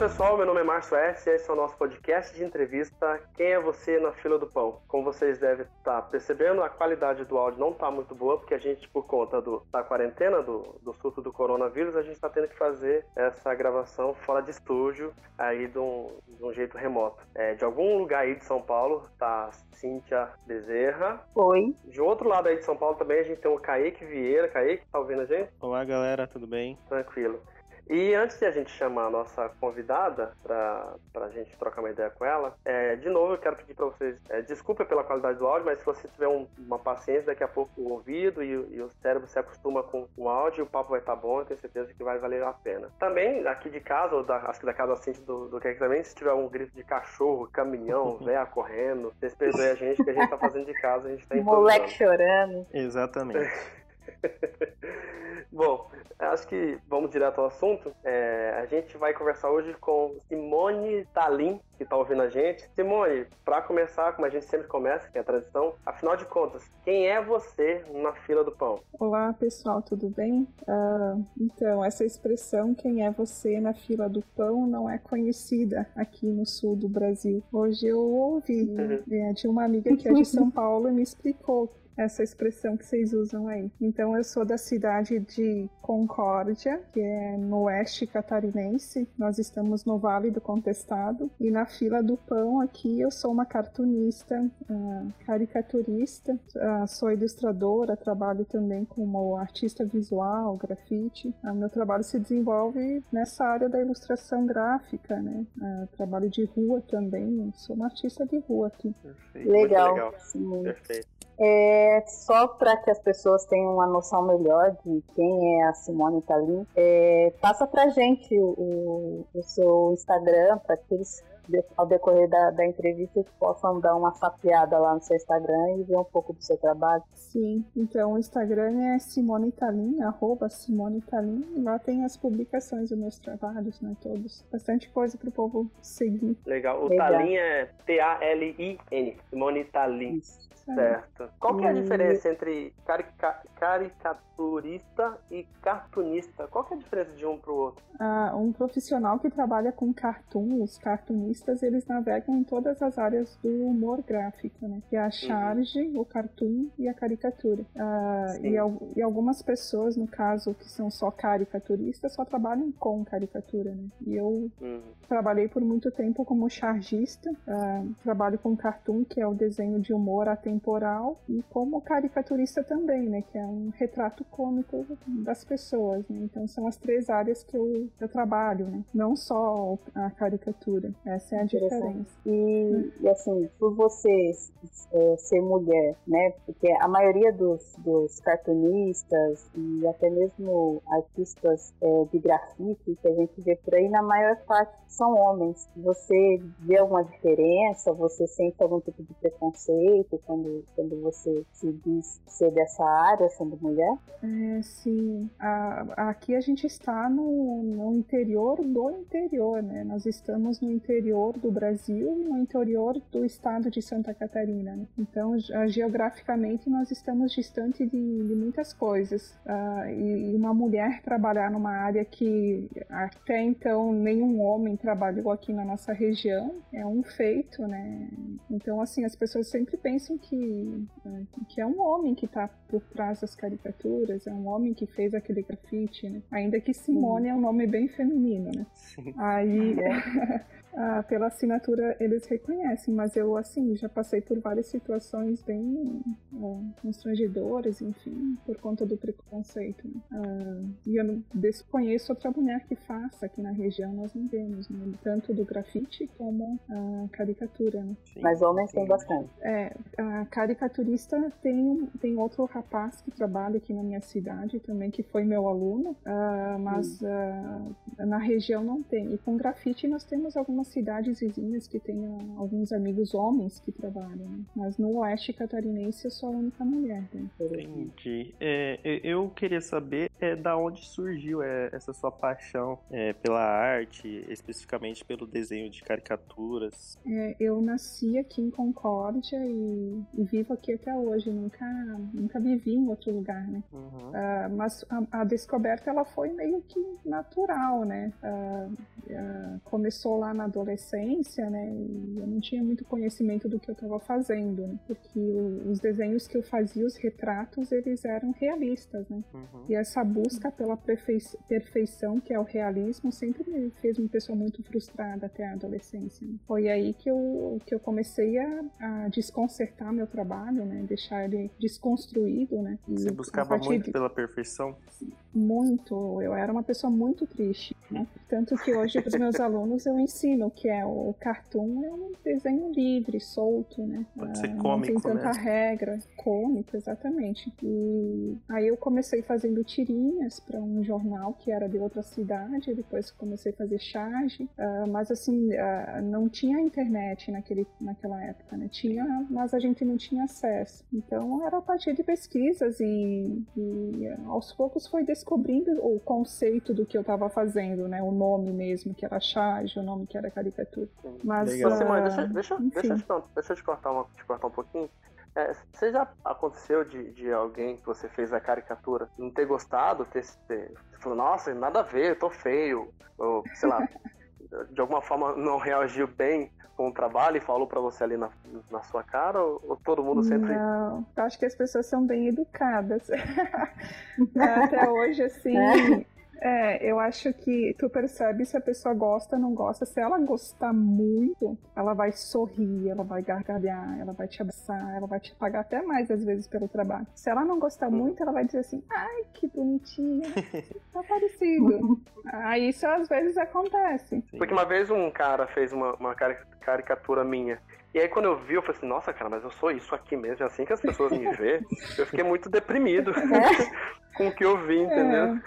pessoal, meu nome é Márcio S. E esse é o nosso podcast de entrevista Quem é você na fila do pão? Como vocês devem estar percebendo, a qualidade do áudio não está muito boa, porque a gente, por conta do, da quarentena, do, do surto do coronavírus, a gente está tendo que fazer essa gravação fora de estúdio, aí de um, de um jeito remoto. É, de algum lugar aí de São Paulo, tá Cíntia Bezerra. Oi. De outro lado aí de São Paulo também a gente tem o Kaique Vieira. Kaique, tá ouvindo a gente? Olá, galera, tudo bem? Tranquilo. E antes de a gente chamar a nossa convidada para a gente trocar uma ideia com ela, é, de novo eu quero pedir para vocês, é, desculpa pela qualidade do áudio, mas se você tiver um, uma paciência, daqui a pouco o ouvido e, e, o cérebro se acostuma com o áudio, o papo vai estar tá bom, eu tenho certeza que vai valer a pena. Também, aqui de casa, ou da, acho que da casa assim do, do que também, se tiver um grito de cachorro, caminhão, véia correndo, vocês perdoem a gente, que a gente está fazendo de casa, a gente está Moleque chorando. Exatamente. Bom, acho que vamos direto ao assunto. É, a gente vai conversar hoje com Simone Talim, que está ouvindo a gente. Simone, para começar, como a gente sempre começa, que é a tradição, afinal de contas, quem é você na fila do pão? Olá, pessoal, tudo bem? Uh, então, essa expressão, quem é você na fila do pão, não é conhecida aqui no sul do Brasil. Hoje eu ouvi uhum. Né, de uma amiga que é de São Paulo e me explicou essa expressão que vocês usam aí. Então eu sou da cidade de Concórdia, que é no oeste catarinense. Nós estamos no Vale do Contestado e na fila do pão aqui eu sou uma cartunista, uh, caricaturista, uh, sou ilustradora, trabalho também como artista visual, grafite. Uh, meu trabalho se desenvolve nessa área da ilustração gráfica, né? trabalho de rua também, sou uma artista de rua aqui. Perfeito. Legal. legal. Perfeito. É, só para que as pessoas tenham uma noção melhor de quem é a Simone Talim, é, passa para gente o, o, seu Instagram para que eles ao decorrer da, da entrevista possam dar uma sapeada lá no seu Instagram e ver um pouco do seu trabalho. Sim, então o Instagram é Simone Talim, arroba Simone Talim, e lá tem as publicações dos meus trabalhos, né, todos. Bastante coisa para o povo seguir. Legal, o Legal. Talim é T-A-L-I-N, Simone Talim. Isso. Certo. Qual que é a diferença entre carica caricaturista e cartunista? Qual que é a diferença de um para o outro? Ah, um profissional que trabalha com cartoon, os cartunistas, eles navegam em todas as áreas do humor gráfico, né? Que é a uhum. charge, uhum. o cartoon e a caricatura. Ah, e, e, algumas pessoas, no caso, que são só caricaturistas, só trabalham com caricatura, né? E eu uhum. trabalhei por muito tempo como chargista, ah, trabalho com cartoon, que é o desenho de humor atemporal temporal e como caricaturista também, né, que é um retrato cômico das pessoas, né? Então são as três áreas que eu, eu trabalho, né? Não só a caricatura. Essa é a diferença. E, e assim, por você é, ser mulher, né? Porque a maioria dos, dos cartunistas e até mesmo artistas é, de grafite que a gente vê por aí, na maior parte são homens. Você vê alguma diferença? Você sente algum tipo de preconceito quando quando, quando você se diz ser dessa área, sendo mulher? É, sim. A, aqui a gente está no, no interior do interior, né? Nós estamos no interior do Brasil e no interior do estado de Santa Catarina. Então, geograficamente, nós estamos distante de, de muitas coisas. Uh, e, e uma mulher trabalhar numa área que até então nenhum homem trabalhou aqui na nossa região é um feito, né? Então, assim, as pessoas sempre pensam que que, né, que é um homem que está por trás das caricaturas, é um homem que fez aquele grafite, né? Ainda que Simone é um nome bem feminino, né? Sim. Aí. ah, pela assinatura eles reconhecem, mas eu, assim, já passei por várias situações bem é, constrangedoras, enfim, por conta do preconceito. Né? Ah, e eu não desconheço outra mulher que faça aqui na região, nós não vemos, né? Tanto do grafite como a caricatura, né? Mas homens tem bastante. É, a caricaturista tem, tem outro rapaz que trabalha aqui na minha cidade também, que foi meu aluno, uh, mas uh, na região não tem. E com grafite nós temos algumas algumas cidades vizinhas que tem alguns amigos homens que trabalham, né? mas no oeste catarinense eu sou a única mulher. Né? Entendi. É, eu queria saber é, da onde surgiu é, essa sua paixão é, pela arte, especificamente pelo desenho de caricaturas. É, eu nasci aqui em Concórdia e, e, vivo aqui até hoje. Nunca, nunca vivi em outro lugar, né? Uhum. Uh, mas a, a, descoberta ela foi meio que natural, né? Uh, uh, começou lá na adolescência, né? E eu não tinha muito conhecimento do que eu estava fazendo, né? Porque o, os desenhos que eu fazia, os retratos, eles eram realistas, né? Uhum. E essa busca pela perfeição, que é o realismo, sempre me fez uma pessoa muito frustrada até a adolescência. Né? Foi aí que eu, que eu comecei a, a desconcertar meu trabalho, né? Deixar ele desconstruído, né? E Você buscava muito de... pela perfeição? Muito. Eu era uma pessoa muito triste, né? Tanto que hoje para os meus alunos eu ensino que é o cartoon é um desenho livre, solto, né? Pode ser cômico, Não tem tanta né? regra. Cômico, exatamente. E aí eu comecei fazendo tirinhas para um jornal que era de outra cidade, depois comecei a fazer charge, uh, mas assim, uh, não tinha internet naquele, naquela época, né? Tinha, mas a gente não tinha acesso. Então era a partir de pesquisas e, e aos poucos foi descobrindo o conceito do que eu estava fazendo, né? O nome mesmo, que era charge, o nome que era caricatura. Mas, Legal. Uh, deixa, deixa, deixa, deixa, deixa eu te cortar, uma, te cortar um pouquinho. É, você já aconteceu de, de alguém que você fez a caricatura não ter gostado, ter, ter falou, nossa, nada a ver, eu tô feio, ou sei lá, de alguma forma não reagiu bem com o trabalho e falou para você ali na, na sua cara, ou, ou, todo mundo sempre. Não, acho que as pessoas são bem educadas. Até hoje, assim. É. É, eu acho que tu percebe se a pessoa gosta ou não gosta. Se ela gostar muito, ela vai sorrir, ela vai gargalhar, ela vai te abraçar, ela vai te pagar até mais às vezes pelo trabalho. Se ela não gostar hum. muito, ela vai dizer assim: ai, que bonitinha, tá parecido. Aí isso às vezes acontece. Porque uma vez um cara fez uma, uma caricatura minha e aí quando eu vi, eu falei assim, nossa, cara, mas eu sou isso aqui mesmo, é assim que as pessoas me vê. Eu fiquei muito deprimido é? com o que eu vi, entendeu?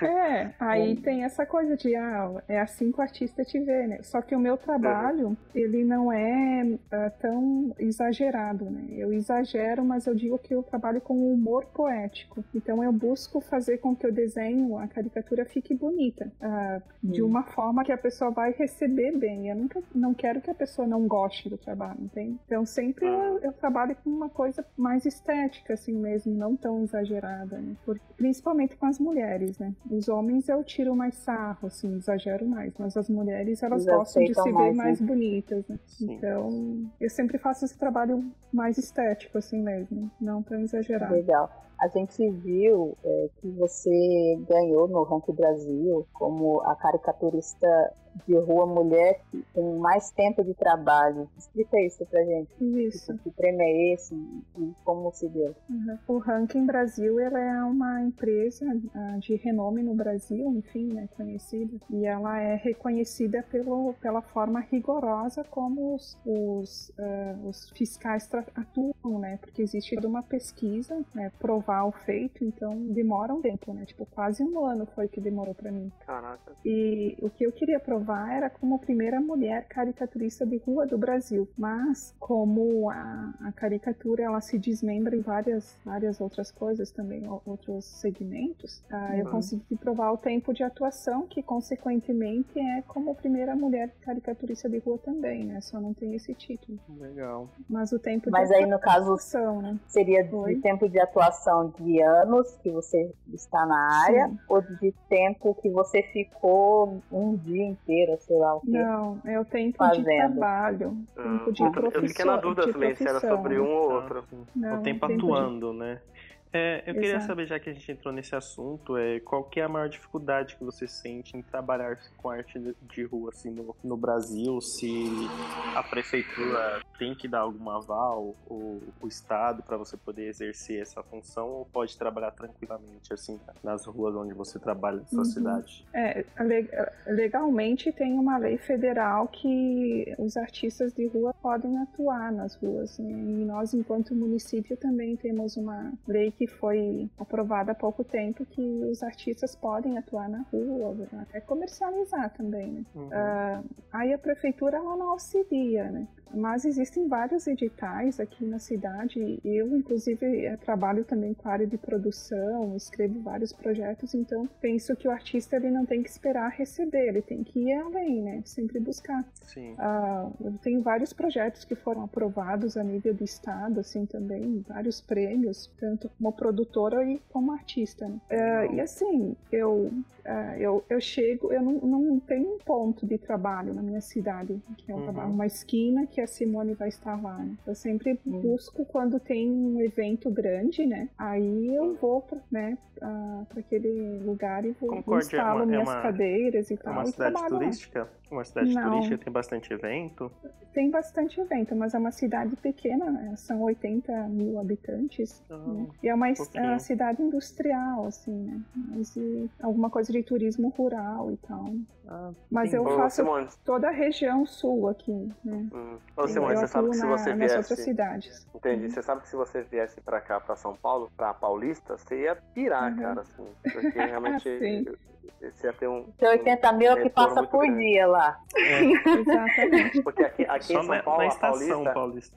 É, é. aí tem essa coisa de, ah, é assim que o artista te vê, né? Só que o meu trabalho, uhum. ele não é uh, tão exagerado, né? Eu exagero, mas eu digo que eu trabalho com humor poético. Então eu busco fazer com que o desenho, a caricatura fique bonita, uh, de uma forma que a pessoa vai receber bem. Eu nunca, não quero que a pessoa não goste do trabalho, entende? Então sempre eu, ah. eu, trabalho com uma coisa mais estética, assim mesmo, não tão exagerada, né? Por, principalmente com as mulheres, né? Os homens eu tiro mais sarro, assim, exagero mais, mas as mulheres elas Eles gostam de se ver mais né? bonitas, né? Então eu sempre faço esse trabalho mais estético, assim mesmo, não tão exagerado. Legal. A gente viu é, que você ganhou no Ranking Brasil como a caricaturista de rua mulher com mais tempo de trabalho. Explica isso pra gente. Isso. Que prêmio é esse e como se deu? Uhum. O Ranking Brasil ela é uma empresa uh, de renome no Brasil, enfim, né, conhecida. E ela é reconhecida pelo, pela forma rigorosa como os, os, uh, os fiscais atuam, né? Porque existe toda uma pesquisa, né, provar o feito, então demora um tempo, né? Tipo, quase um ano foi que demorou para mim. Caraca. E o que eu queria provar era como a primeira mulher caricaturista de rua do Brasil, mas como a, a caricatura ela se desmembra em várias, várias outras coisas também, outros segmentos, uh, uhum. eu consegui provar o tempo de atuação, que consequentemente é como a primeira mulher caricaturista de rua também, né? Só não tem esse título. Legal. Mas o tempo mas de aí no caso né? seria de tempo de atuação de anos que você está na área Sim. ou de tempo que você ficou um dia inteiro, sei lá o que? Não, é o tempo fazendo. de trabalho, tempo de profissão. Eu fiquei na dúvida também se era sobre um ou outro. Não, o tempo atuando, de... né? É, eu queria Exato. saber, já que a gente entrou nesse assunto, é, qual que é a maior dificuldade que você sente em trabalhar com arte de rua assim, no, no Brasil? Se a prefeitura tem que dar algum aval, ou o Estado, para você poder exercer essa função, ou pode trabalhar tranquilamente assim nas ruas onde você trabalha na sua uhum. cidade? É, legalmente tem uma lei federal que os artistas de rua podem atuar nas ruas. Né? E nós, enquanto município, também temos uma lei que que foi aprovada há pouco tempo que os artistas podem atuar na rua, até comercializar também, né? Uhum. Uh, aí a prefeitura ela não auxilia, né? Mas existem vários editais aqui na cidade. Eu, inclusive, eh, trabalho também com a área de produção, escrevo vários projetos, então penso que o artista ele não tem que esperar receber, ele tem que ir além, né? Sempre buscar. Sim. Uh, eu tenho vários projetos que foram aprovados a nível do estado, assim também, vários prêmios, tanto como produtora e como artista. Né? Uh, e assim, eu Uh, eu, eu chego, eu não, não tenho um ponto de trabalho na minha cidade, que é um uhum. trabalho, uma esquina que a Simone vai estar lá. Né? Eu sempre uhum. busco quando tem um evento grande, né? Aí eu vou pra, né, para aquele lugar e vou Concorde, instalo é uma, minhas é uma, cadeiras e tal. É uma cidade turística? Lá. Uma cidade não. turística tem bastante evento? Tem bastante evento, mas é uma cidade pequena, né? são 80 mil habitantes. Oh, né? E é uma, um é uma cidade industrial, assim, né? Mas e alguma coisa de turismo rural e tal. Ah, Mas eu faço Simone. toda a região sul aqui, né? Hum. Ô, Simone, você sabe que se você na, viesse... outras cidades. Entendi. Uhum. Você sabe que se você viesse pra cá, pra São Paulo, pra Paulista, você ia pirar, uhum. cara, assim. Porque realmente... Você ia ter um. Tem 80 mil um que passa por grande. dia lá. É. Exatamente. Porque aqui, aqui em São Paulo, na, na Paulista, Paulista,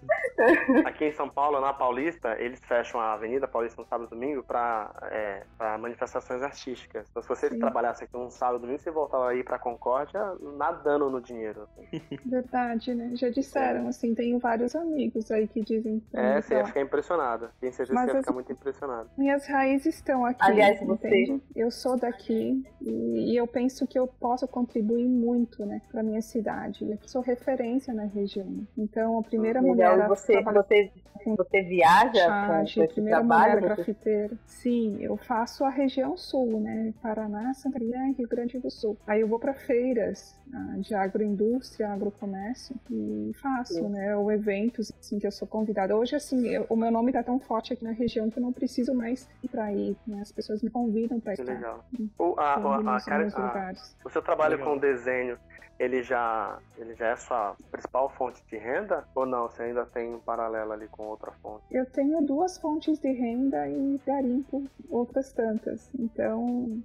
Aqui em São Paulo, na Paulista, eles fecham a Avenida Paulista no sábado e domingo para é, manifestações artísticas. Então, se você Sim. trabalhasse aqui um sábado e domingo, você voltava aí para Concórdia nadando no dinheiro. Assim. Verdade, né? Já disseram, é. assim, tenho vários amigos aí que dizem. É, você ia ficar impressionada. Tenho certeza que ia ficar muito impressionada. Minhas raízes estão aqui. Aliás, você. Eu sou daqui e, e, eu penso que eu posso contribuir muito, né, para minha cidade. Eu sou referência na região. Então, a primeira Legal. mulher você, a trabalhar... você, você viaja Charge, com, com primeira trabalho, mulher você... grafiteira. Sim, eu faço a região sul, né, Paraná, Santa Catarina e Rio Grande do Sul. Aí eu vou para feiras ah, de agroindústria, agrocomércio e faço, Sim. né, o eventos assim que eu sou convidada. Hoje assim, eu, o meu nome tá tão forte aqui na região que eu não preciso mais ir para ir, né? As pessoas me convidam para ir. Legal. O, a, a, a, cara, a, o seu trabalho Legal. com desenho ele já, ele já é sua principal fonte de renda? Ou não? Você ainda tem um paralelo ali com outra fonte? Eu tenho duas fontes de renda e garimpo outras tantas. Então,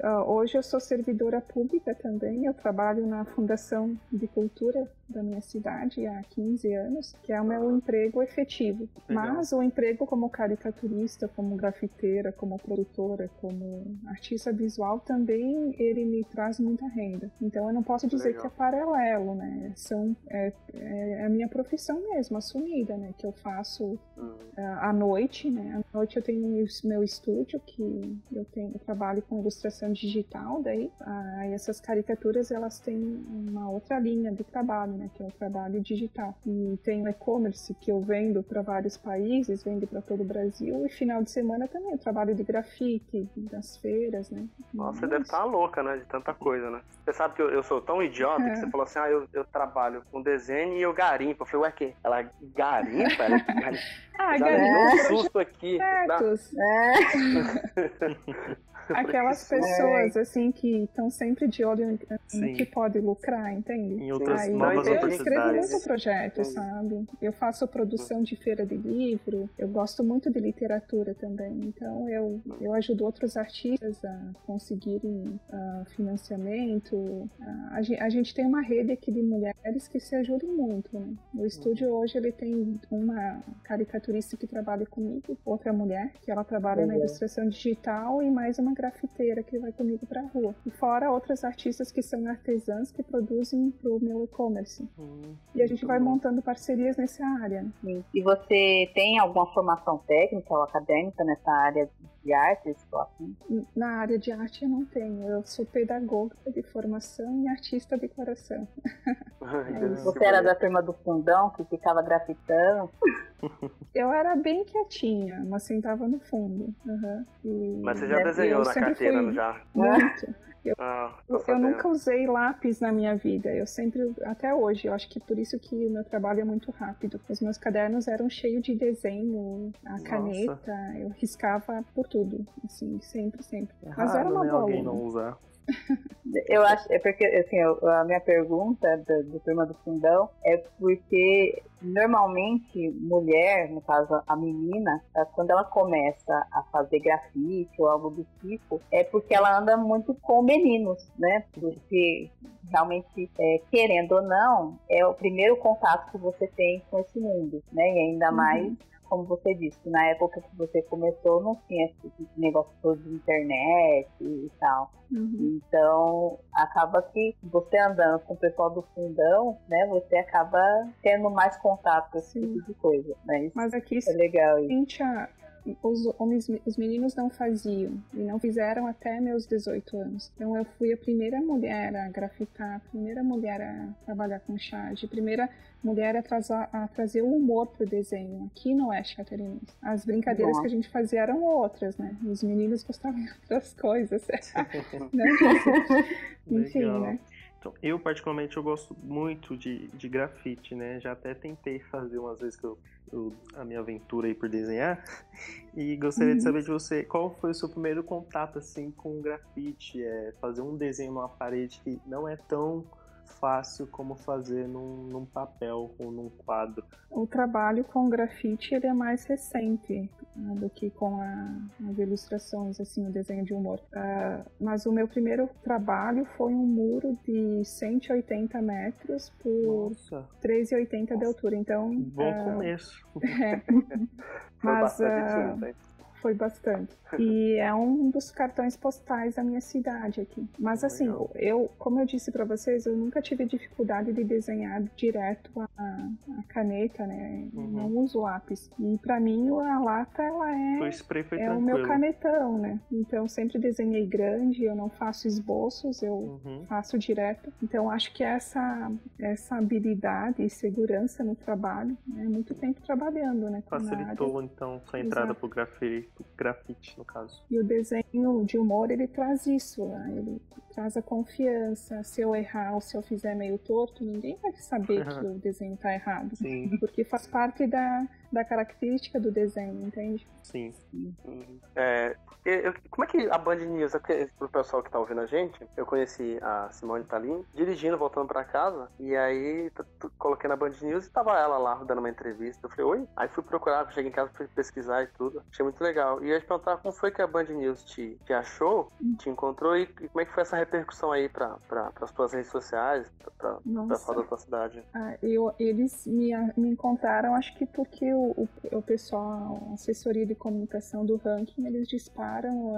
é, hoje eu sou servidora pública também. Eu trabalho na Fundação de Cultura da minha cidade há 15 anos, que é o meu emprego efetivo. Legal. Mas o emprego como caricaturista, como grafiteira, como produtora, como artista visual também ele me traz muita renda. Então eu não posso dizer Legal. que é paralelo, né? São, é, é, a minha profissão mesmo, assumida, né? Que eu faço uhum. à noite, né? À noite eu tenho meu estúdio, que eu, tenho, eu trabalho com ilustração digital, daí ah, essas caricaturas elas têm uma outra linha de trabalho, né? Que é o trabalho digital. E tem o e-commerce, que eu vendo para vários países, vendo para todo o Brasil, e final de semana também eu trabalho de grafite, das feiras, né? Nossa, você deve estar tá louca, né? De tanta coisa, né? Você sabe que eu, eu sou tão idiota é. que você falou assim: ah, eu, eu trabalho com desenho e eu garimpo. Eu falei, ué, que? Ela garimpa? Ela garimpa. ah, garimpa. um susto aqui. Certos. É. Aquelas pessoas, é. assim, que estão sempre de olho em que pode lucrar, entende? Em outras Aí, novas Eu escrevo muito projeto, sabe? Eu faço produção de feira de livro, eu gosto muito de literatura também, então eu, eu ajudo outros artistas a conseguirem uh, financiamento. Uh, a, gente, a, gente tem uma rede aqui de mulheres que se ajudam muito, né? O estúdio hoje, ele tem uma caricaturista que trabalha comigo, outra mulher, que ela trabalha na ilustração digital e mais uma grafiteira que vai comigo pra rua. E fora outras artistas que são artesãs que produzem pro meu e-commerce. Hum, e a gente vai bom. montando parcerias nessa área. Sim. E você tem alguma formação técnica ou acadêmica nessa área de artes? Assim? Na área de arte eu não tenho. Eu sou pedagoga de formação e artista de coração. é você era da turma do fundão que ficava grafitando? Eu era bem quietinha, mas sentava no fundo. Uhum. E... Mas você já desenhou na carteira, fui... já? Muito. Eu, ah, eu, eu, nunca usei lápis na minha vida. Eu sempre, até hoje, eu acho que por isso que o meu trabalho é muito rápido. Os meus cadernos eram cheios de desenho, a Nossa. caneta, eu riscava por tudo, assim, sempre, sempre. É Mas raro, era uma né, boa. Alguém não usar. Eu acho, é porque, assim, a minha pergunta do, do Turma do Fundão é porque normalmente mulher, no caso a menina, quando ela começa a fazer grafite ou algo do tipo, é porque ela anda muito com meninos, né? Porque realmente, é, querendo ou não, é o primeiro contato que você tem com esse mundo, né? E ainda uhum. mais como você disse, na época que você começou não tinha esse negócio todo de internet e tal. Uhum. Então, acaba que você andando com o pessoal do fundão, né, você acaba tendo mais contato com esse tipo de coisa. Né? Mas aqui é legal. Isso os homens, os meninos não faziam e não fizeram até meus 18 anos. Então eu fui a primeira mulher a grafitar, a primeira mulher a trabalhar com charge, a primeira mulher a, trazer, a trazer o humor pro desenho aqui no Oeste Catarinense. As brincadeiras Nossa. que a gente fazia eram outras, né? Os meninos gostavam de outras coisas. né? Enfim, né? Então, eu particularmente eu gosto muito de, de grafite, né? Já até tentei fazer umas vezes que eu, eu a minha aventura aí por desenhar. E gostaria uhum. de saber de você qual foi o seu primeiro contato assim com grafite, é fazer um desenho numa parede que não é tão fácil como fazer num, num, papel ou num quadro. O trabalho com grafite ele é mais recente né, do que com a, as ilustrações, assim, o desenho de humor. Uh, mas o meu primeiro trabalho foi um muro de 180 metros por 3,80 de altura. Então, bom uh, começo. É. mas uh, foi bastante. E é um dos cartões postais da minha cidade aqui. Mas assim, eu, como eu disse para vocês, eu nunca tive dificuldade de desenhar direto a, a caneta, né? Uhum. Não uso lápis. E para mim a lata ela é o, spray foi é o meu canetão, né? Então sempre desenhei grande, eu não faço esboços, eu uhum. faço direto. Então acho que essa essa habilidade e segurança no trabalho, né? Muito tempo trabalhando, né? Facilitou então sua entrada Exato. pro grafite, grafite no caso. E o desenho de humor, ele traz isso, né? ele traz a confiança. Se eu errar ou se eu fizer meio torto, ninguém vai saber que o desenho está errado. Sim. Porque faz parte da, da característica do desenho, entende? Sim. É, eu, como é que a Band News, é pro pessoal que tá ouvindo a gente, eu conheci a Simone Talim dirigindo, voltando para casa, e aí coloquei na Band News e tava ela lá dando uma entrevista. Eu falei, oi? Aí fui procurar, cheguei em casa, fui pesquisar e tudo. Achei muito legal. E eu ia te perguntar como foi que a Band News te, te achou, te encontrou e, e como é que foi essa repercussão aí para pra, as tuas redes sociais, para pessoal da tua cidade? Ah, eu, eles me, me encontraram, acho que porque o, o, o pessoal, a assessoria de comunicação do ranking, eles disparam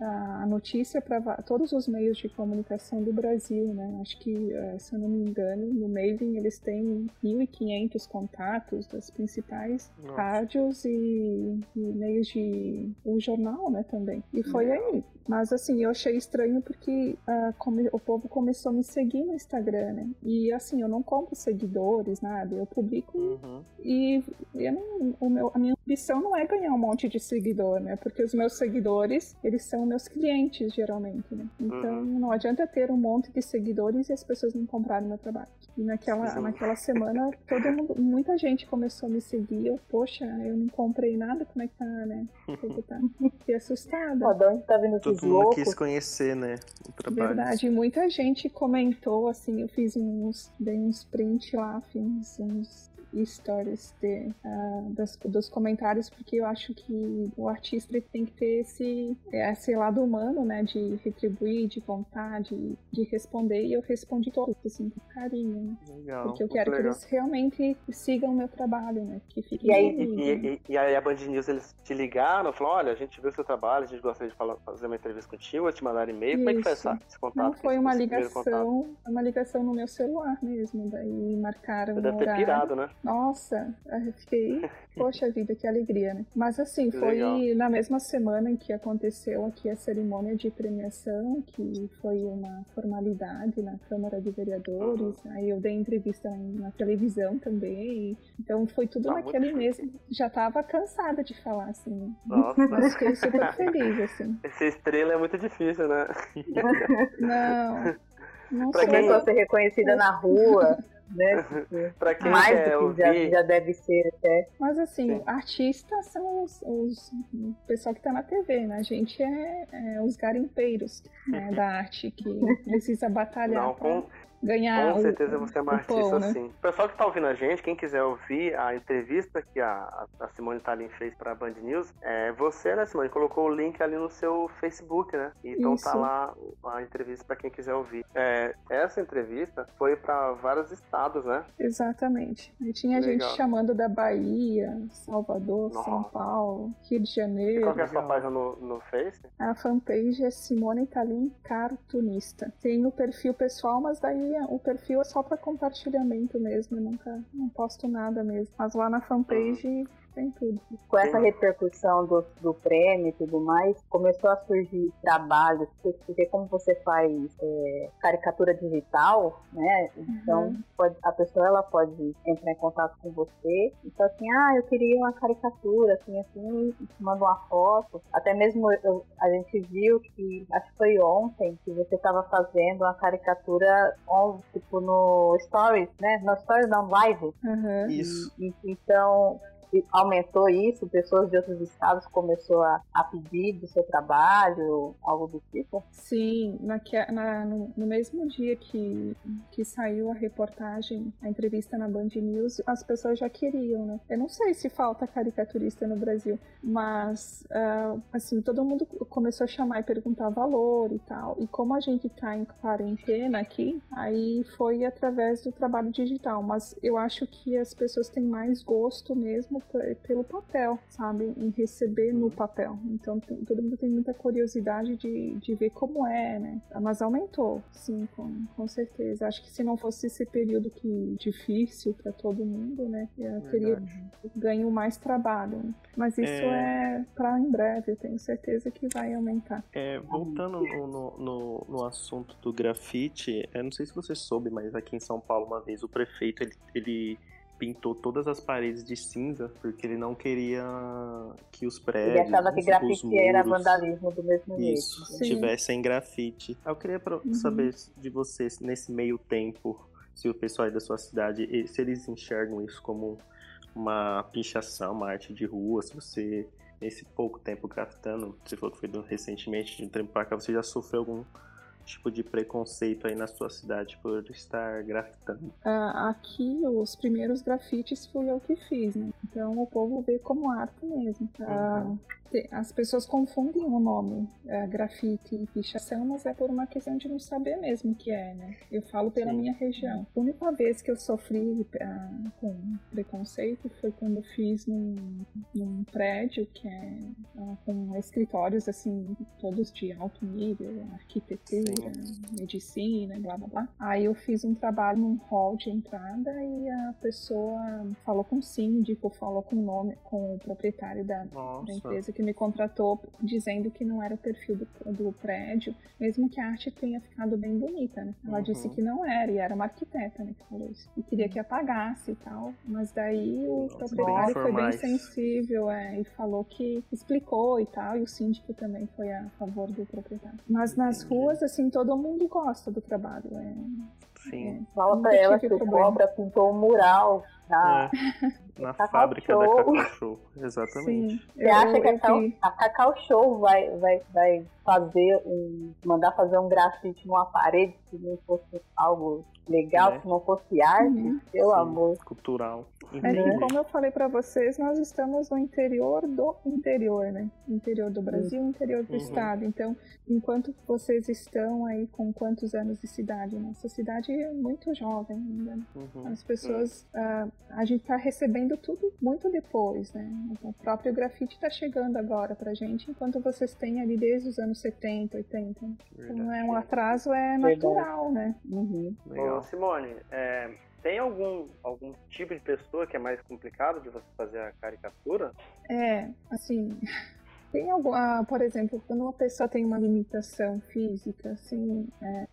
a, a notícia para todos os meios de comunicação do Brasil, né? Acho que, eh, se eu não me engano, no mailing eles têm 1.500 contatos das principais Nossa. rádios e, e meios de o jornal, né, também. E foi aí. Mas assim, eu achei estranho porque uh, come, o povo começou a me seguir no Instagram, né? E assim, eu não compro seguidores, nada. Eu publico uhum. e eu não, o meu, a minha ambição não é ganhar um monte de seguidor, né? Porque os meus seguidores, eles são meus clientes, geralmente, né? Então uhum. não adianta ter um monte de seguidores e as pessoas não comprarem meu trabalho. E naquela, naquela semana, todo mundo, muita gente começou a me seguir. Eu, poxa, eu não comprei nada, como é que tá, né? Tá? Fiquei assustada. Ó, tá vendo Todo mundo quis conhecer, né? O trabalho. Verdade, muita gente comentou, assim, eu fiz uns, dei uns print lá, fiz uns stories de, uh, das, dos comentários, porque eu acho que o artista tem que ter esse, esse lado humano, né, de retribuir, de contar, de, de responder, e eu respondi todos, assim, com carinho, né? Legal, porque eu quero legal. que eles realmente sigam o meu trabalho, né, que fiquem e aí, e, e, e, aí a Band News, eles te ligaram, falaram, olha, a gente viu o seu trabalho, a gente gostaria de falar, fazer uma entrevista contigo, ou te mandaram e-mail, como é que foi essa, esse contato? Não, foi uma ligação, uma ligação no meu celular mesmo, daí marcaram Você deve ter pirado, né? Nossa, eu fiquei, poxa vida, que alegria, né? Mas assim, foi Legal. na mesma semana em que aconteceu aqui a cerimônia de premiação, que foi uma formalidade na Câmara de Vereadores. Uhum. Aí eu dei entrevista na televisão também. Então foi tudo tá naquele mês. Já tava cansada de falar, assim. Nossa. Mas fiquei super feliz, assim. Essa estrela é muito difícil, né? Não. Não pra quem... Ser reconhecida na rua. Né? pra quem Mais quer do que ouvir... já, já deve ser até. Mas assim, Sim. artistas são os, os o pessoal que tá na TV, né? A gente é, é os garimpeiros né, da arte que precisa batalhar Não, pra com, ganhar com o- certeza você é uma o artista pão, né? sim. O pessoal que tá ouvindo a gente, quem quiser ouvir a entrevista que a, a Simone Talin fez pra Band News, é, você, né, Simone, colocou o link ali no seu Facebook, né? Então tá Isso. lá a entrevista pra quem quiser ouvir. É, essa entrevista foi pra vários estados, né? Exatamente. E tinha Legal. gente chamando da Bahia, Salvador, São Nossa. Paulo, Rio de E Janeiro. qual que é a sua página no, no Face? A fanpage é Simone Talim Cartunista. Tem o perfil pessoal, mas daí o perfil é só para compartilhamento mesmo. Eu nunca não posto nada mesmo. Mas lá na fanpage tem tudo. Com essa repercussão do, do prêmio e tudo mais, começou a surgir trabalhos, porque como você faz é, caricatura digital, né? Então Uhum. pode- a pessoa ela pode entrar em contato com você e falar assim, ah, eu queria uma caricatura, assim, assim, e te manda uma foto. Até mesmo eu- a gente viu que, acho que foi ontem, que você estava fazendo uma caricatura on, tipo no Stories, né? No Stories não, live. Aham. Isso. E- então, aumentou isso, pessoas de outros estados começou a, a pedir do seu trabalho, algo do tipo. Sim, naque- na- no, no mesmo dia que, que saiu a reportagem, a entrevista na Band News, as pessoas já queriam, né? Eu não sei se falta caricaturista no Brasil, mas, ah, assim, todo mundo começou a chamar e perguntar valor e tal. E como a gente tá em quarentena aqui, aí foi através do trabalho digital. Mas eu acho que as pessoas têm mais gosto mesmo pelo papel, sabe? Em receber no papel. Então tem- todo mundo tem muita curiosidade de, de ver como é, né? Mas aumentou, sim, com, com certeza. Acho que se não fosse esse período que difícil para todo mundo, né? Eu teria ganho mais trabalho. né? Mas isso é, para em breve, eu tenho certeza que vai aumentar. É, voltando no, no, no- no assunto do grafite, eu não sei se você soube, mas aqui em São Paulo, uma vez, o prefeito ele, ele pintou todas as paredes de cinza porque ele não queria que os prédios, Ele achava que os- grafite os era muros, vandalismo do mesmo Isso, jeito. Sim. tivessem grafite. Eu queria Uhum. saber de vocês, nesse meio tempo, se o pessoal aí da sua cidade, se eles enxergam isso como uma pinchação, uma arte de rua, se você, nesse pouco tempo grafitando, você falou que foi recentemente, de um tempo pra cá, você já sofreu algum tipo de preconceito aí na sua cidade por estar grafitando? Ah, aqui, os primeiros grafites fui eu que fiz, né? Então o povo vê como arte mesmo. Ah, Uhum. As pessoas confundem o nome é, grafite e pichação, mas é por uma questão de não saber mesmo o que é, né? Eu falo pela Sim. minha região. A única vez que eu sofri ah, com preconceito foi quando eu fiz num, num prédio que é ah, com escritórios assim, todos de alto nível, arquitetura, medicina, blá blá blá. Aí eu fiz um trabalho num hall de entrada e a pessoa falou com o síndico, falou com o nome, com o proprietário da, da empresa que me contratou, dizendo que não era o perfil do, do prédio, mesmo que a arte tenha ficado bem bonita, né? Ela Uhum. disse que não era, e era uma arquiteta, né, que falou isso. E queria que apagasse e tal. Mas daí o Nossa, proprietário foi bem sensível, é, e falou que explicou e tal, e o síndico também foi a favor do proprietário. Mas nas Entendi. ruas, assim, todo mundo gosta do trabalho. É, sim. Fala Nunca pra ela tive que o. Cobra pintou um mural. Na... É, na Cacau fábrica da Show. Cacau Show, exatamente. sim. Você acha Eu- que a eu Cacau, a Cacau Show vai, vai, vai fazer um. mandar fazer um grafite numa parede se não fosse algo legal, Né? se não fosse arte? Uhum. Pelo Sim, amor. Cultural. É Entendi. que, como eu falei pra vocês, nós estamos no interior do interior, né? Interior do Brasil, interior do Uhum. estado. Então, enquanto vocês estão aí com quantos anos de cidade? Nossa cidade é muito jovem ainda. Uhum. As pessoas, ah, a gente tá recebendo tudo muito depois, né? O próprio grafite tá chegando agora pra gente, enquanto vocês têm ali desde os anos 70, 80. Então, é um Verdade. atraso é Verdade. natural, né? Uhum. Legal. Ô, Simone, é, tem algum, algum tipo de pessoa que é mais complicado de você fazer a caricatura? É, assim, Tem alguma, por exemplo, quando uma pessoa tem uma limitação física, assim, é,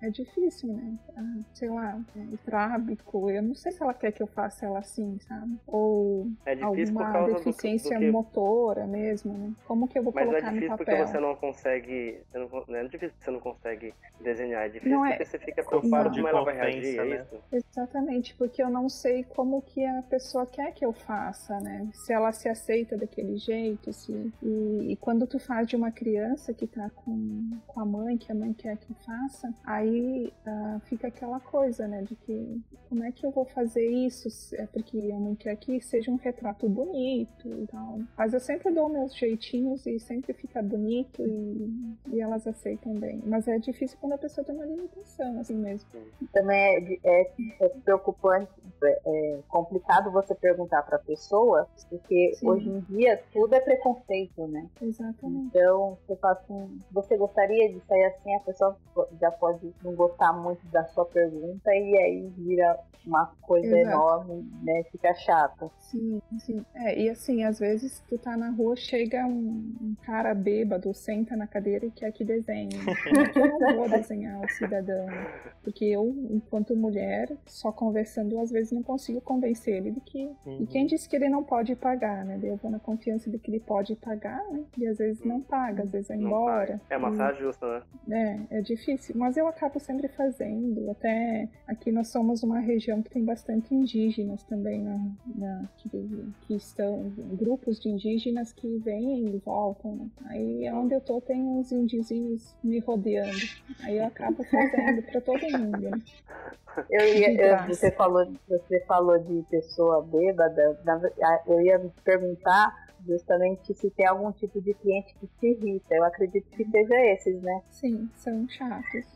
é difícil, né? Ah, sei lá, é trábico, eu não sei se ela quer que eu faça ela assim, sabe? Ou É difícil por alguma causa do, deficiência do que... motora mesmo, né? Como que eu vou Mas é colocar no difícil porque papel? você não consegue. Você não, não é difícil porque você não consegue desenhar. É difícil Não é- porque você fica preocupado de como ela vai reagir, é né? isso? Exatamente, porque eu não sei como que a pessoa quer que eu faça, né? Se ela se aceita daquele jeito, se... E, e quando tu faz de uma criança que tá com, com a mãe, que a mãe quer que faça, aí ah, fica aquela coisa, né? De que como é que eu vou fazer isso? É porque a mãe quer que seja um retrato bonito e tal. Mas eu sempre dou meus jeitinhos e sempre fica bonito e, e elas aceitam bem. Mas é difícil quando a pessoa tem uma limitação, assim mesmo. Também é, é- é preocupante, é, é complicado você perguntar pra pessoa, porque Sim. hoje em dia tudo é preconceito, né? Exatamente. Então, você fala assim, você gostaria de sair assim, a pessoa já pode não gostar muito da sua pergunta e aí vira uma coisa Exato. enorme, né? Fica chata. Sim, sim. É, e assim, às vezes tu tá na rua, chega um, um cara bêbado, senta na cadeira e quer que desenhe. Eu não vou desenhar o cidadão? Porque eu, enquanto mulher, só conversando, às vezes não consigo convencer ele de que. E quem disse que ele não pode pagar, né? Eu vou na confiança de que ele pode pagar, né? E às vezes não paga, às vezes vai embora. É uma saia justa, né? é, é difícil, mas eu acabo sempre fazendo. Até aqui nós somos uma região que tem bastante indígenas também, na, na- que, que estão grupos de indígenas que vêm e voltam. né? Aí onde eu tô tem uns indígenas me rodeando. Aí eu acabo fazendo para todo mundo. Né? Eu ia, eu- você, falou, você falou de pessoa bêbada, eu ia me perguntar justamente se tem algum tipo de cliente que se irrita. Eu acredito que seja esses, né? Sim, são chatos.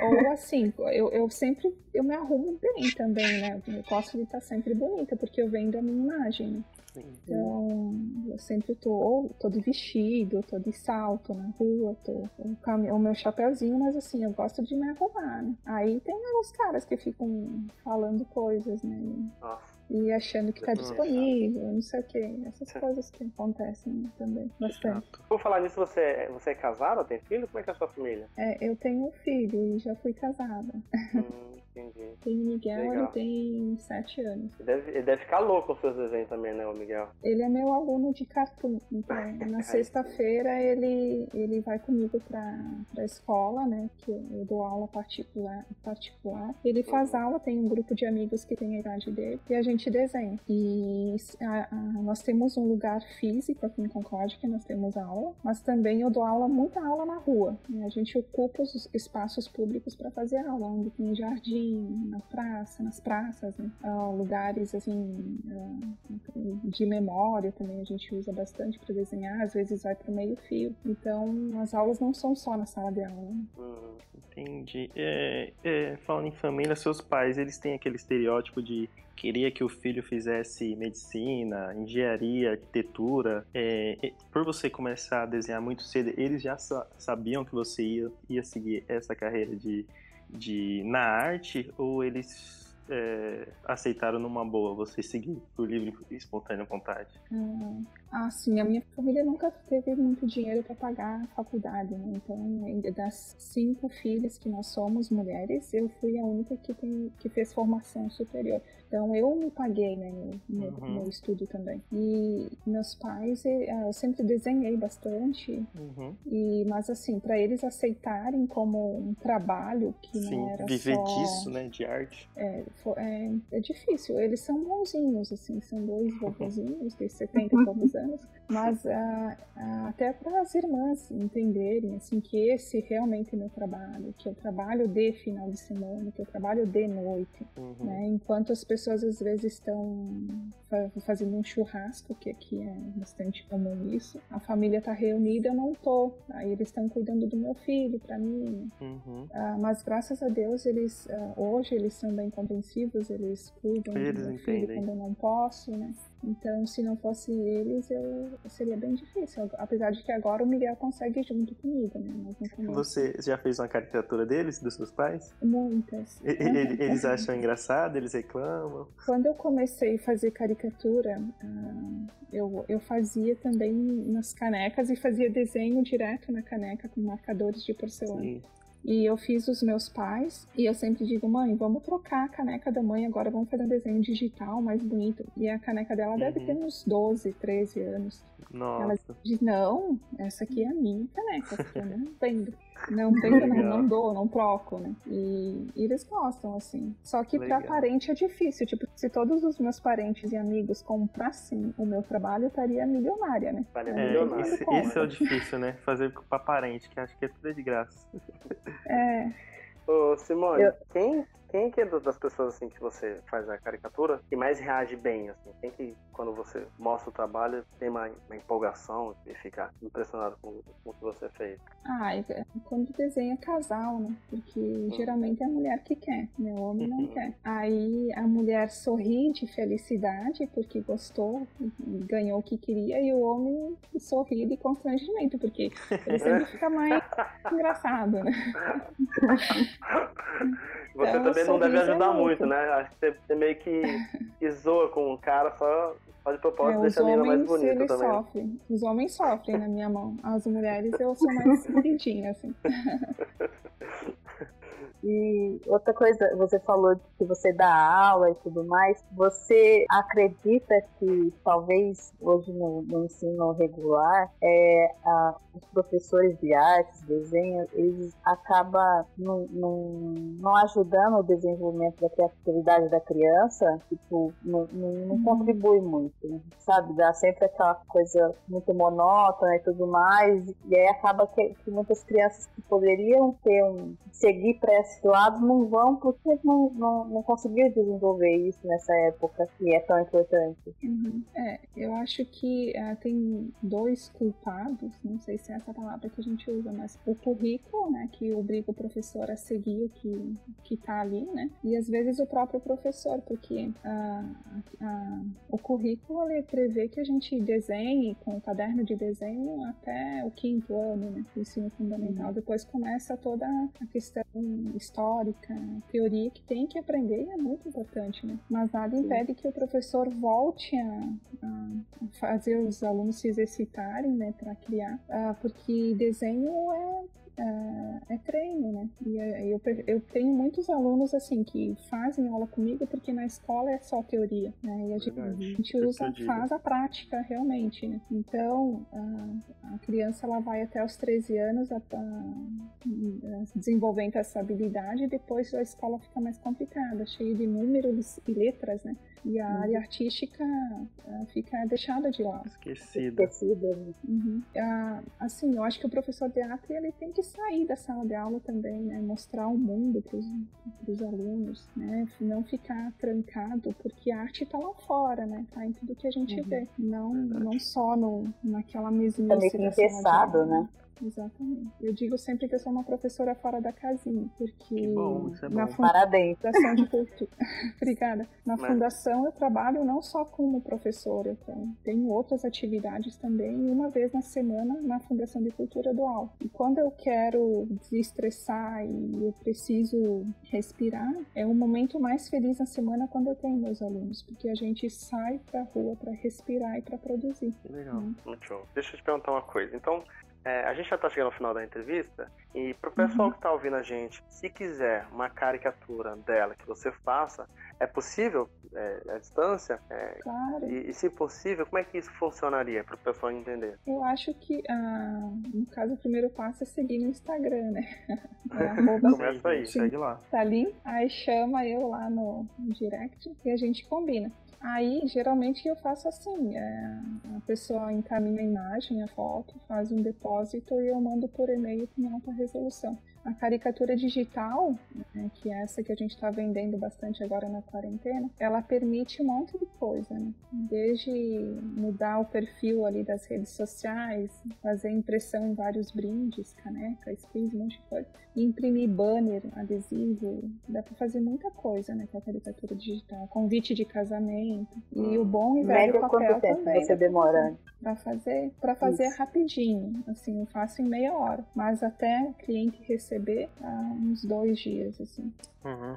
Ou assim, eu, eu sempre eu me arrumo bem também, né? Eu gosto de estar sempre bonita, porque eu vendo a minha imagem, né? Sim. Então, eu sempre tô, ou tô de vestido, tô de salto na rua, tô com o meu chapéuzinho, mas assim, eu gosto de me arrumar, né? Aí tem os caras que ficam falando coisas, né? Nossa. E achando que tá disponível, não sei o que. Essas coisas que acontecem também bastante. Por falar nisso, você, você é casado ou tem filho? Como é que é a sua família? É, eu tenho um filho e já fui casada. hum, entendi. Tem o Miguel, Legal. ele tem sete anos. Ele deve, ele deve ficar louco com seus desenhos também, né, o Miguel? Ele é meu aluno de cartoon. Então, na sexta-feira ele, ele vai comigo pra, pra escola, né? Que eu dou aula particular. particular. Ele faz aula, tem um grupo de amigos que tem a idade dele e a gente desenha. E a- a- nós temos um lugar físico aqui em Concórdia que nós temos aula, mas também eu dou aula, muita aula na rua. né? A gente ocupa os espaços públicos para fazer aula, onde tem jardim, na praça, nas praças, né? Ah, lugares assim ah, de memória também a gente usa bastante para desenhar, às vezes vai para o meio fio. Então as aulas não são só na sala de aula. né? Hum, Entendi. É, é, falando em família, seus pais, eles têm aquele estereótipo de queria que o filho fizesse medicina, engenharia, arquitetura. É, por você começar a desenhar muito cedo, eles já sa- sabiam que você ia, ia seguir essa carreira de, de na arte ou eles é, aceitaram numa boa você seguir por livre e espontânea vontade? Ah, Ah, sim, a minha família nunca teve muito dinheiro para pagar a faculdade, né? Então, das cinco filhas que nós somos mulheres, eu fui a única que, tem, que fez formação superior. Então, eu me paguei, né, no meu, Uhum. meu estudo também. E meus pais, eh, eu sempre desenhei bastante, Uhum. e, mas assim, para eles aceitarem como um trabalho que Sim, não era viver só... disso, né, de arte. É, é, é difícil. Eles são bonzinhos, assim, são dois vovozinhos de 70 e poucos anos. Mas ah, ah, até para as irmãs entenderem, assim, que esse realmente é meu trabalho, que eu trabalho de final de semana, que eu trabalho de noite, Uhum. né? Enquanto as pessoas às vezes estão fa- fazendo um churrasco, que aqui é bastante comum isso, a família tá reunida, eu não tô. Aí eles estão cuidando do meu filho, para mim, Uhum. ah, mas graças a Deus eles hoje eles são bem compreensivos, eles cuidam Eles do meu filho entendem. quando eu não posso, né? Então, se não fosse eles, eu seria bem difícil. Apesar de que agora o Miguel consegue junto comigo, né? Você já fez uma caricatura deles, dos seus pais? muitas. E- e- Eles acham engraçado, eles reclamam. Quando eu comecei a fazer caricatura, ah, eu, eu fazia também nas canecas e fazia desenho direto na caneca com marcadores de porcelana. Sim. E eu fiz os meus pais, e eu sempre digo, mãe, vamos trocar a caneca da mãe, agora vamos fazer um desenho digital mais bonito. E a caneca dela deve Uhum. ter uns 12, 13 anos. Ela Nossa. diz, não, essa aqui é a minha caneca, eu não vendo. Não vendo, não, não dou, não troco, né? E, e eles gostam, assim. Só que Legal. pra parente é difícil. Tipo, se todos os meus parentes e amigos comprassem o meu trabalho, eu estaria milionária, né? Estaria É, É, milionário. esse, Como? esse é o difícil, né? Fazer pra parente, que acho que é tudo é de graça. É, Ô, Simone, Eu- quem, quem que é das pessoas assim que você faz a caricatura que mais reage bem, assim? Quem que, quando você mostra o trabalho, tem uma, uma empolgação e fica impressionado com, com o que você fez? Ah, e quando desenha casal, né? Porque geralmente é a mulher que quer, né? O homem não Uhum. quer. Aí a mulher sorri de felicidade porque gostou, ganhou o que queria, e o homem sorri de constrangimento, porque ele sempre fica mais engraçado, né? Você Então, também não deve sorriso é ajudar muito. né? Acho que você, você meio que, zoa com o cara só, só de propósito, É, deixa a menina mais bonita também. sofrem. Os homens sofrem na minha mão. As mulheres, eu sou mais queridinha, assim. E outra coisa, você falou que você dá aula e tudo mais. Você acredita que talvez hoje no, no ensino regular é, a- os professores de artes, desenho, eles acabam não, não, não ajudando o desenvolvimento da criatividade da criança? Tipo, não, não, não Uhum. contribui muito, sabe? Dá sempre aquela coisa muito monótona e tudo mais. E aí acaba que, que muitas crianças que poderiam ter um seguir para esse lado não vão porque não, não, não conseguiram desenvolver isso nessa época que é tão importante. Uhum. É, eu acho que ah, tem dois culpados, não sei se é essa palavra que a gente usa, mas o currículo, né, que obriga o professor a seguir o que, que tá ali, né, e às vezes o próprio professor, porque ah, ah, o currículo ele prevê que a gente desenhe com o caderno de desenho até o quinto ano, né, do ensino fundamental. Depois começa toda a questão histórica, teoria que tem que aprender é muito importante, né? Mas nada impede que o professor volte a, a fazer os alunos se exercitarem, né, para criar, ah, porque desenho é é, é treino, né? E eu, eu tenho muitos alunos assim que fazem aula comigo porque na escola é só teoria, né? E a gente, a gente usa, faz a prática realmente, né? Então a, a criança ela vai até os 13 anos a, a- desenvolvendo essa habilidade e depois a escola fica mais complicada, cheia de números e letras, né? E a área artística fica deixada de lado. Esquecida. Esquecida. né? Uhum. Ah, assim, eu acho que o professor de arte ele tem que sair da sala de aula também, né? Mostrar o mundo para os alunos, né? Não ficar trancado, porque a arte está lá fora, né? Tá em tudo que a gente Uhum. vê, não, Verdade. não só no, naquela mesmice Tá meio que engessado, né? Exatamente. Eu digo sempre que eu sou uma professora fora da casinha, porque Que bom, isso é na bom. fun- Parabéns. Fundação de Cultura. Obrigada. Na Mas- fundação eu trabalho não só como professora, eu tenho- outras atividades também, uma vez na semana na Fundação de Cultura Dual. E quando eu quero desestressar e eu preciso respirar, é o momento mais feliz na semana quando eu tenho meus alunos, porque a gente sai pra rua para respirar e para produzir. Que legal. Muito show. Deixa eu te perguntar uma coisa. Então, é, a gente já tá chegando ao final da entrevista e pro pessoal Uhum. que tá ouvindo a gente, se quiser uma caricatura dela que você faça, é possível é, à distância? É, Claro. e, e se possível, como é que isso funcionaria pro pessoal entender? Eu acho que, ah, no caso, o primeiro passo é seguir no Instagram, né? É Começa aí. Segue lá. Salim, aí chama eu lá no, no direct e a gente combina. Aí, geralmente, eu faço assim: é, a pessoa encaminha a imagem, a foto, faz um depósito e eu mando por e-mail em alta resolução. A caricatura digital, né, que é essa que a gente está vendendo bastante agora na quarentena, ela permite um monte de coisa, né? Desde mudar o perfil ali das redes sociais, fazer impressão em vários brindes, caneca, squeeze, um monte de coisa, imprimir banner, adesivo, dá para fazer muita coisa, né, com a caricatura digital. Convite de casamento. E hum. o bom e velho Médio papel quanto tempo também. você demora? Para fazer, para fazer rapidinho, assim, eu faço em meia hora, mas até o cliente receber ah, uns dois dias, assim. Uhum.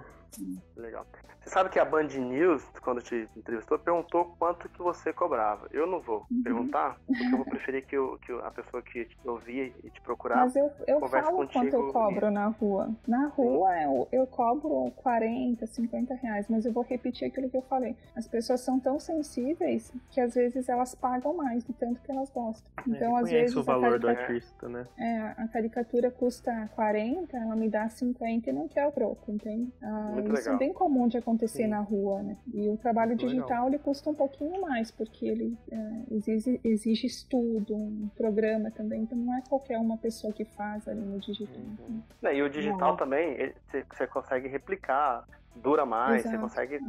Legal. Você sabe que a Band News, quando te entrevistou, perguntou quanto que você cobrava. Eu não vou uhum. perguntar, porque eu vou preferir que, eu, que a pessoa que te ouvir e te procurar Mas eu, eu falo quanto eu cobro e... na rua. Na rua eu, eu cobro 40, 50 reais, mas eu vou repetir aquilo que eu falei. As pessoas são tão sensíveis que às vezes elas pagam mais do tanto que elas gostam. É, então, é, às vezes. o valor do artista, né? É, a caricatura custa 40, ela me dá 50 e não quer o troco, entende? Ah, isso legal. é bem comum de acontecer Sim. na rua, né? E o trabalho Muito digital legal. ele custa um pouquinho mais, porque ele é, exige, exige estudo, um programa também, então não é qualquer uma pessoa que faz ali no digital. Uhum. Né? E o digital não. também, você consegue replicar dura mais, Exato. você consegue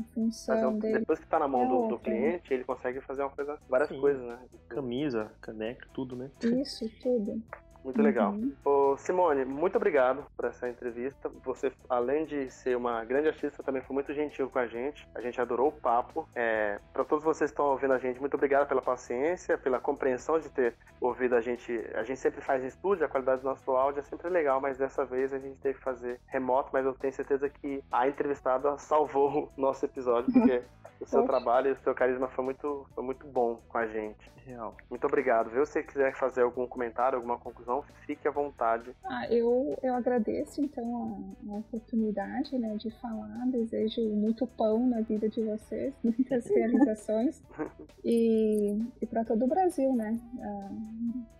fazer um, depois que tá na mão é do, do, cliente, ele consegue fazer uma coisa, várias Sim. coisas, né? Camisa, caneca, tudo, né? Isso, tudo. Muito uhum. legal. Ô, Simone, muito obrigado por essa entrevista. Você, além de ser uma grande artista, também foi muito gentil com a gente. A gente adorou o papo. É, para todos vocês que estão ouvindo a gente, muito obrigado pela paciência, pela compreensão de ter ouvido a gente. A gente sempre faz em estúdio, a qualidade do nosso áudio é sempre legal, mas dessa vez a gente teve que fazer remoto, mas eu tenho certeza que a entrevistada salvou o nosso episódio, porque o seu trabalho e o seu carisma foi muito, foi muito bom com a gente. Real. Muito obrigado. Viu? Se você quiser fazer algum comentário, alguma conclusão, fique à vontade. Ah, eu, eu agradeço então a, a oportunidade né, de falar. Desejo muito pão na vida de vocês, muitas realizações. e e para todo o Brasil, né? Ah,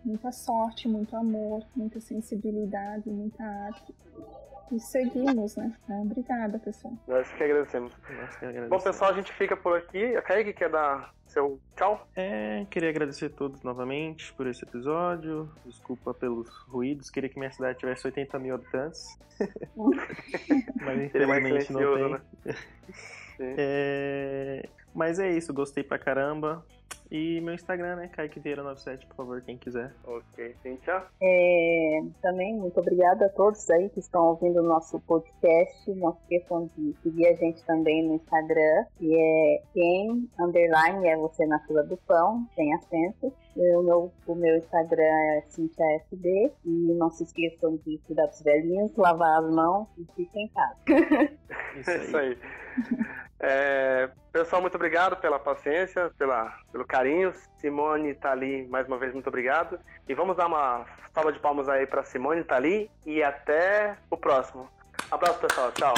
muita sorte, muito amor, muita sensibilidade, muita arte e seguimos, né? É, obrigada, pessoal. Nós que agradecemos. Nós que agradecemos. Bom, pessoal, a gente fica por aqui. A Kaique quer dar seu tchau? É, queria agradecer a todos novamente por esse episódio. Desculpa pelos ruídos. Queria que minha cidade tivesse 80 mil habitantes. Mas infelizmente não tem. Né? é... Mas é isso, gostei pra caramba. E meu Instagram, né? Kaique Vieira97, por favor, quem quiser. Ok, Cintia. É, também muito obrigada a todos aí que estão ouvindo o nosso podcast. Não esqueçam de seguir a gente também no Instagram, que é quem underline é você na fila do pão, sem acento. O meu, o meu Instagram é CintiaFB. E não se esqueçam de cuidar dos velhinhos, lavar as mãos e fiquem em casa. Isso aí. Isso aí. É, pessoal, muito obrigado pela paciência, pela, pelo carinho. Simone tá ali, mais uma vez, muito obrigado. E vamos dar uma salva de palmas aí para Simone tá ali e até o próximo. Abraço, pessoal. Tchau.